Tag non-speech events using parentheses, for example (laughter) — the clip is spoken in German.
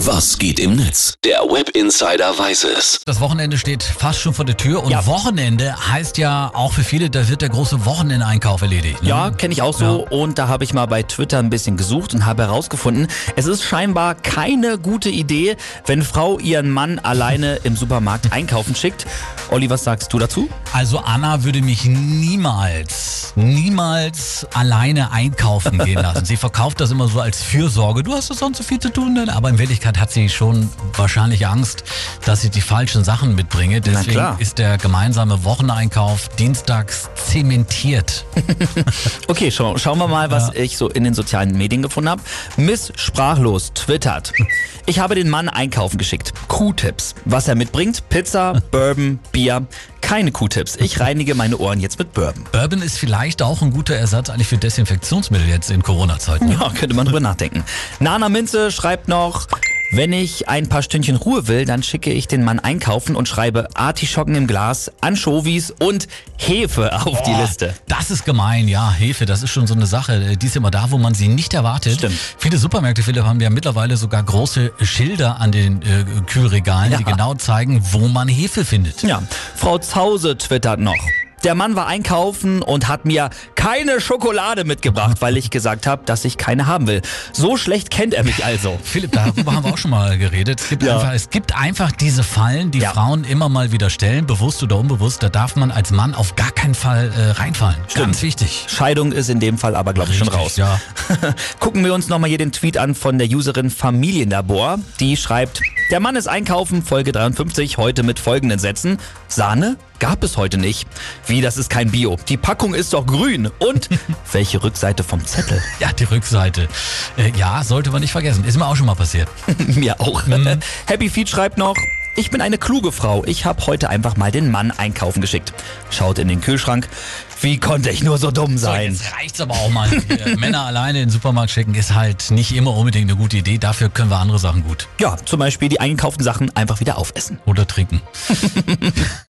Was geht im Netz? Der Web Insider weiß es. Das Wochenende steht fast schon vor der Tür und Wochenende heißt ja auch für viele, da wird der große Wochenendeinkauf erledigt. Ne? Ja, kenne ich auch so. Und da habe ich mal bei Twitter ein bisschen gesucht und habe herausgefunden, es ist scheinbar keine gute Idee, wenn Frau ihren Mann alleine im Supermarkt einkaufen schickt. Olli, was sagst du dazu? Also Anna würde mich niemals, niemals alleine einkaufen gehen lassen. Sie verkauft das immer so als Fürsorge. Du hast doch sonst so viel zu tun, ne? aber in Wirklichkeit hat sie schon wahrscheinlich Angst, dass ich die falschen Sachen mitbringe. Deswegen ist der gemeinsame Wocheneinkauf dienstags zementiert. (laughs) Okay, schau, schauen wir mal, was ich so in den sozialen Medien gefunden habe. Miss Sprachlos twittert. Ich habe den Mann einkaufen geschickt. Q-Tipps. Was er mitbringt? Pizza, Bourbon, Bier. Keine Q-Tipps. Ich reinige meine Ohren jetzt mit Bourbon. Bourbon ist vielleicht auch ein guter Ersatz eigentlich für Desinfektionsmittel jetzt in Corona-Zeiten. Ja, könnte man drüber nachdenken. Nana Minze schreibt noch, wenn ich ein paar Stündchen Ruhe will, dann schicke ich den Mann einkaufen und schreibe Artischocken im Glas, Anchovies und Hefe auf die Boah, Liste. Das ist gemein, ja. Hefe, das ist schon so eine Sache. Die ist immer da, wo man sie nicht erwartet. Stimmt. Viele Supermärkte, Philipp, haben ja mittlerweile sogar große Schilder an den äh, Kühlregalen, Ja. die genau zeigen, wo man Hefe findet. Ja, Frau Zause twittert noch. Der Mann war einkaufen und hat mir keine Schokolade mitgebracht, weil ich gesagt habe, dass ich keine haben will. So schlecht kennt er mich also. (laughs) Philipp, darüber haben wir auch schon mal geredet. Es gibt, Ja. einfach, es gibt einfach diese Fallen, die Ja. Frauen immer mal wieder stellen, bewusst oder unbewusst. Da darf man als Mann auf gar keinen Fall äh, reinfallen. Ganz wichtig. Scheidung ist in dem Fall aber, glaube ich, schon raus. ja. (laughs) Gucken wir uns nochmal hier den Tweet an von der Userin Familienlabor. Die schreibt, der Mann ist einkaufen, Folge 53, heute mit folgenden Sätzen. Sahne gab es heute nicht. Wie, das ist kein Bio. Die Packung ist doch grün. Und welche Rückseite vom Zettel? Ja, die Rückseite. Äh, ja, sollte man nicht vergessen. Ist mir auch schon mal passiert. (laughs) Mir auch. Happy Feet schreibt noch, ich bin eine kluge Frau. Ich habe heute einfach mal den Mann einkaufen geschickt. Schaut in den Kühlschrank. Wie konnte ich nur so dumm So, sein? jetzt reicht's aber auch mal. (laughs) Männer alleine in den Supermarkt schicken ist halt nicht immer unbedingt eine gute Idee. Dafür können wir andere Sachen gut. Ja, zum Beispiel die eingekauften Sachen einfach wieder aufessen. Oder trinken. (laughs)